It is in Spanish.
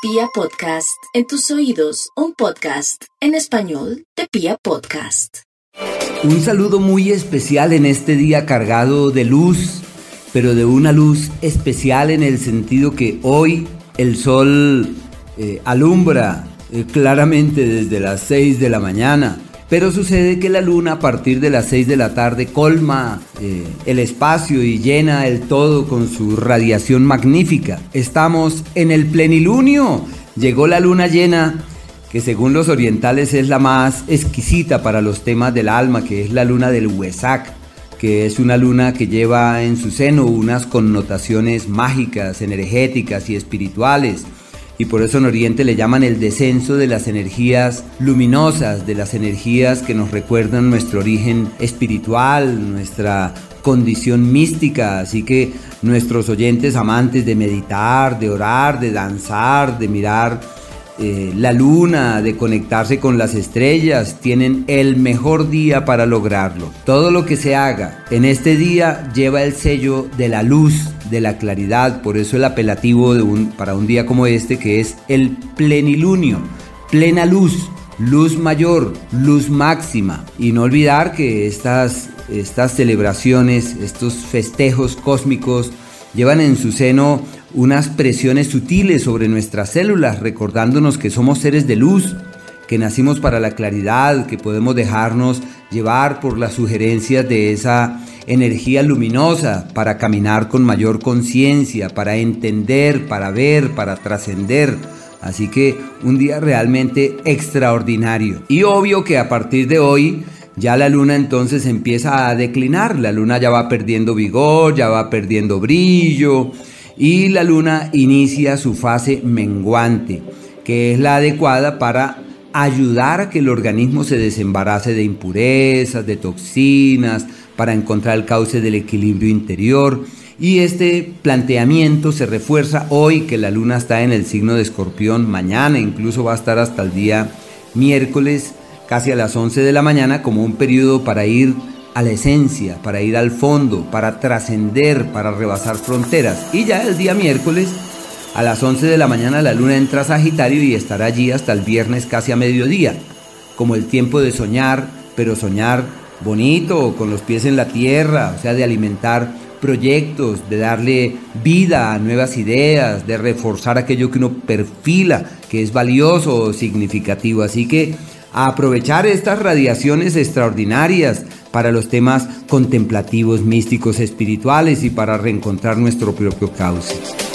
Pia Podcast, en tus oídos, un podcast en español de Pia Podcast. Un saludo muy especial en este día cargado de luz, pero de una luz especial en el sentido que hoy el sol eh, alumbra eh, claramente desde las 6 de la mañana pero sucede que la luna a partir de las 6 de la tarde colma eh, el espacio y llena el todo con su radiación magnífica. Estamos en el plenilunio. Llegó la luna llena que según los orientales es la más exquisita para los temas del alma, que es la luna del Huesac, que es una luna que lleva en su seno unas connotaciones mágicas, energéticas y espirituales y por eso en Oriente le llaman el descenso de las energías luminosas, de las energías que nos recuerdan nuestro origen espiritual, nuestra condición mística, así que nuestros oyentes amantes de meditar, de orar, de danzar, de mirar eh, la luna, de conectarse con las estrellas, tienen el mejor día para lograrlo. Todo lo que se haga en este día lleva el sello de la luz, de la claridad, por eso el apelativo de un, para un día como este que es el plenilunio, plena luz, luz mayor, luz máxima. Y no olvidar que estas, estas celebraciones, estos festejos cósmicos, llevan en su seno unas presiones sutiles sobre nuestras células, recordándonos que somos seres de luz, que nacimos para la claridad, que podemos dejarnos llevar por las sugerencias de esa energía luminosa para caminar con mayor conciencia, para entender, para ver, para trascender. Así que un día realmente extraordinario. Y obvio que a partir de hoy ya la luna entonces empieza a declinar, la luna ya va perdiendo vigor, ya va perdiendo brillo y la luna inicia su fase menguante, que es la adecuada para ayudar a que el organismo se desembarace de impurezas, de toxinas, para encontrar el cauce del equilibrio interior. Y este planteamiento se refuerza hoy que la luna está en el signo de escorpión, mañana incluso va a estar hasta el día miércoles casi a las 11 de la mañana como un periodo para ir a la esencia, para ir al fondo, para trascender, para rebasar fronteras. Y ya el día miércoles a las 11 de la mañana la luna entra a Sagitario y estará allí hasta el viernes casi a mediodía, como el tiempo de soñar, pero soñar bonito, con los pies en la tierra, o sea, de alimentar proyectos, de darle vida a nuevas ideas, de reforzar aquello que uno perfila, que es valioso o significativo. Así que a aprovechar estas radiaciones extraordinarias para los temas contemplativos, místicos, espirituales y para reencontrar nuestro propio cauce.